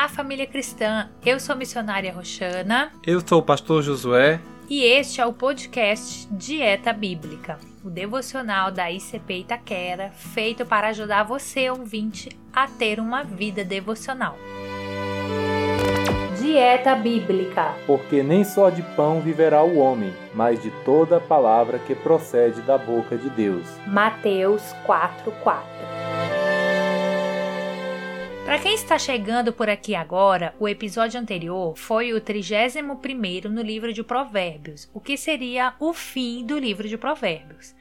Olá, família cristã. Eu sou a missionária Roxana. Eu sou o pastor Josué. E este é o podcast Dieta Bíblica, o devocional da ICP Itaquera, feito para ajudar você, ouvinte, a ter uma vida devocional. Dieta Bíblica. Porque nem só de pão viverá o homem, mas de toda palavra que procede da boca de Deus. Mateus 4:4. Para quem está chegando por aqui agora, o episódio anterior foi o 31º no livro de Provérbios, o que seria o fim do livro de Provérbios.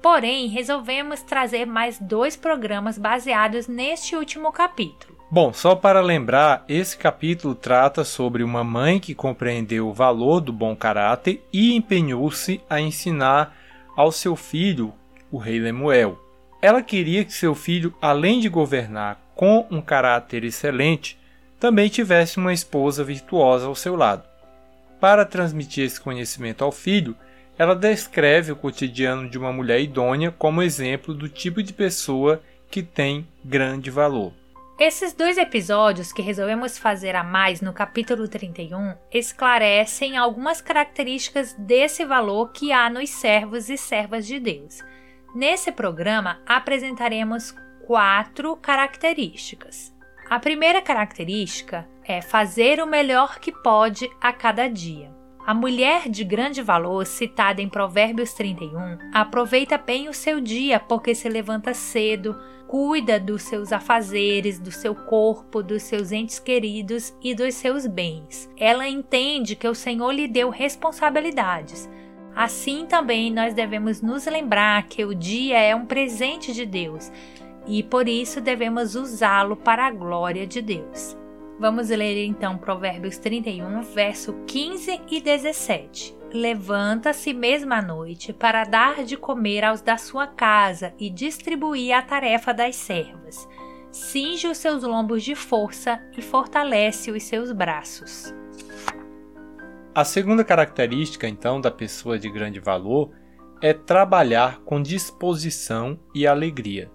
Porém, resolvemos trazer mais dois programas baseados neste último capítulo. Bom, só para lembrar, esse capítulo trata sobre uma mãe que compreendeu o valor do bom caráter e empenhou-se a ensinar ao seu filho, o rei Lemuel. Ela queria que seu filho, além de governar com um caráter excelente, também tivesse uma esposa virtuosa ao seu lado. Para transmitir esse conhecimento ao filho, ela descreve o cotidiano de uma mulher idônea como exemplo do tipo de pessoa que tem grande valor. Esses dois episódios que resolvemos fazer a mais no capítulo 31 esclarecem algumas características desse valor que há nos servos e servas de Deus. Nesse programa apresentaremos quatro características. A primeira característica é fazer o melhor que pode a cada dia. A mulher de grande valor, citada em Provérbios 31, aproveita bem o seu dia porque se levanta cedo, cuida dos seus afazeres, do seu corpo, dos seus entes queridos e dos seus bens. Ela entende que o Senhor lhe deu responsabilidades. Assim também nós devemos nos lembrar que o dia é um presente de Deus e por isso devemos usá-lo para a glória de Deus. Vamos ler então Provérbios 31, verso 15 e 17. Levanta-se mesma noite para dar de comer aos da sua casa e distribuir a tarefa das servas. Cinge os seus lombos de força e fortalece os seus braços. A segunda característica, então, da pessoa de grande valor é trabalhar com disposição e alegria.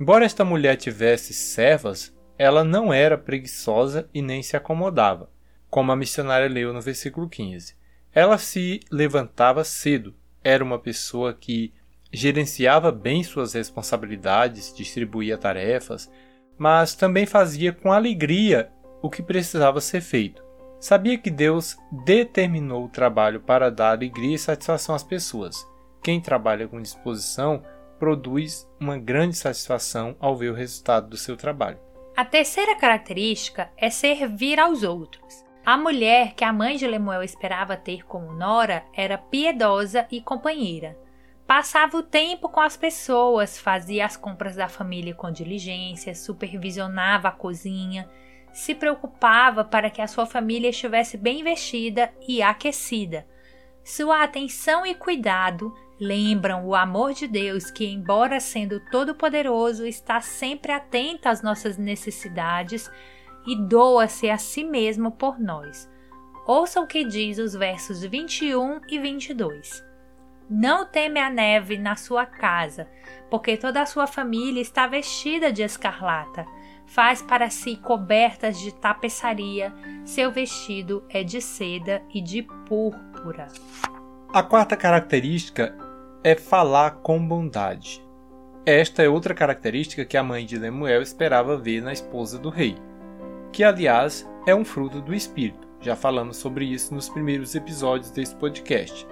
Embora esta mulher tivesse servas, ela não era preguiçosa e nem se acomodava, como a missionária leu no versículo 15. Ela se levantava cedo, era uma pessoa que gerenciava bem suas responsabilidades, distribuía tarefas, mas também fazia com alegria o que precisava ser feito. Sabia que Deus determinou o trabalho para dar alegria e satisfação às pessoas. Quem trabalha com disposição produz uma grande satisfação ao ver o resultado do seu trabalho. A terceira característica é servir aos outros. A mulher que a mãe de Lemuel esperava ter como nora era piedosa e companheira. Passava o tempo com as pessoas, fazia as compras da família com diligência, supervisionava a cozinha, se preocupava para que a sua família estivesse bem vestida e aquecida. Sua atenção e cuidado lembram o amor de Deus que, embora sendo todo-poderoso, está sempre atento às nossas necessidades e doa-se a si mesmo por nós. Ouça o que diz os versos 21 e 22. Não teme a neve na sua casa, porque toda a sua família está vestida de escarlata. Faz para si cobertas de tapeçaria, seu vestido é de seda e de púrpura. A quarta característica é falar com bondade. Esta é outra característica que a mãe de Lemuel esperava ver na esposa do rei que aliás é um fruto do espírito. Já falamos sobre isso nos primeiros episódios desse podcast.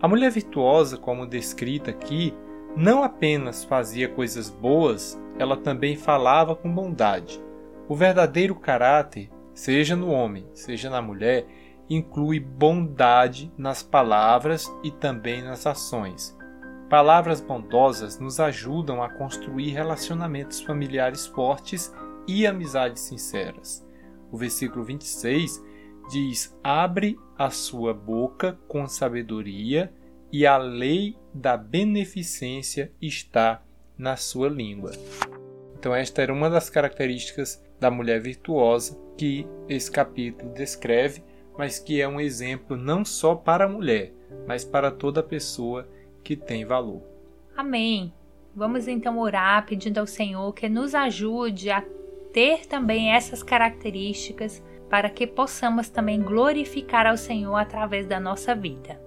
A mulher virtuosa, como descrita aqui, não apenas fazia coisas boas, ela também falava com bondade. O verdadeiro caráter, seja no homem, seja na mulher, inclui bondade nas palavras e também nas ações. Palavras bondosas nos ajudam a construir relacionamentos familiares fortes e amizades sinceras. O versículo 26 diz: Abre a sua boca com sabedoria, e a lei da beneficência está na sua língua. Então, esta era uma das características da mulher virtuosa que esse capítulo descreve, mas que é um exemplo não só para a mulher, mas para toda pessoa que tem valor. Amém. Vamos então orar pedindo ao Senhor que nos ajude a ter também essas características para que possamos também glorificar ao Senhor através da nossa vida.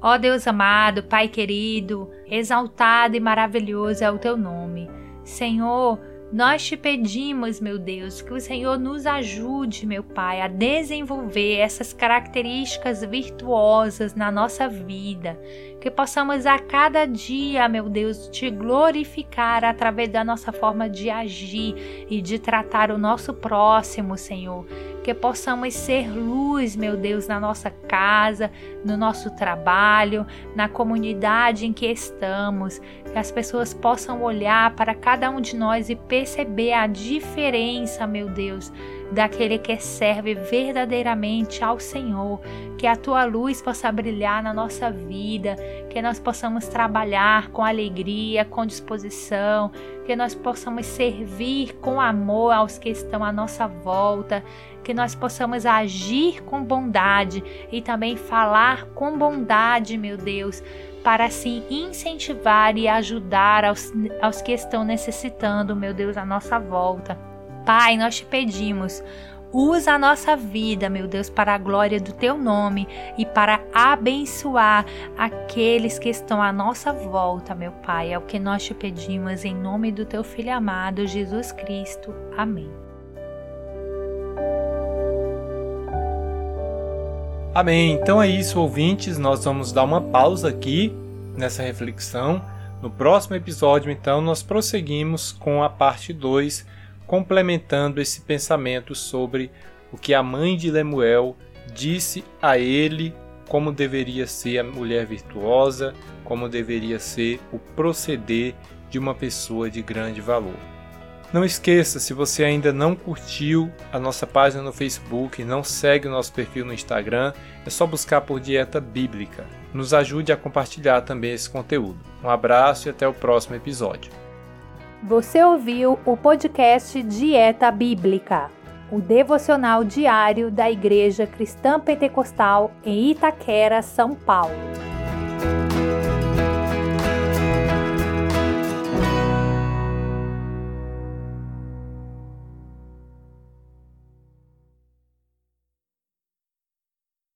Ó Deus amado, Pai querido, exaltado e maravilhoso é o teu nome. Senhor, nós te pedimos, meu Deus, que o Senhor nos ajude, meu Pai, a desenvolver essas características virtuosas na nossa vida, que possamos a cada dia, meu Deus, te glorificar através da nossa forma de agir e de tratar o nosso próximo, Senhor que possamos ser luz, meu Deus, na nossa casa, no nosso trabalho, na comunidade em que estamos, que as pessoas possam olhar para cada um de nós e perceber a diferença, meu Deus, daquele que serve verdadeiramente ao Senhor, que a tua luz possa brilhar na nossa vida, que nós possamos trabalhar com alegria, com disposição, que nós possamos servir com amor aos que estão à nossa volta, que nós possamos agir com bondade e também falar com bondade, meu Deus, para assim incentivar e ajudar aos, aos que estão necessitando, meu Deus, à nossa volta. Pai, nós te pedimos. Usa a nossa vida, meu Deus, para a glória do teu nome e para abençoar aqueles que estão à nossa volta, meu Pai. É o que nós te pedimos em nome do teu filho amado, Jesus Cristo. Amém. Amém. Então é isso, ouvintes. Nós vamos dar uma pausa aqui nessa reflexão. No próximo episódio, então, nós prosseguimos com a parte 2, complementando esse pensamento sobre o que a mãe de Lemuel disse a ele como deveria ser a mulher virtuosa, como deveria ser o proceder de uma pessoa de grande valor. Não esqueça, se você ainda não curtiu a nossa página no Facebook, não segue o nosso perfil no Instagram, é só buscar por Dieta Bíblica. Nos ajude a compartilhar também esse conteúdo. Um abraço e até o próximo episódio. Você ouviu o podcast Dieta Bíblica, o devocional diário da Igreja Cristã Pentecostal em Itaquera, São Paulo.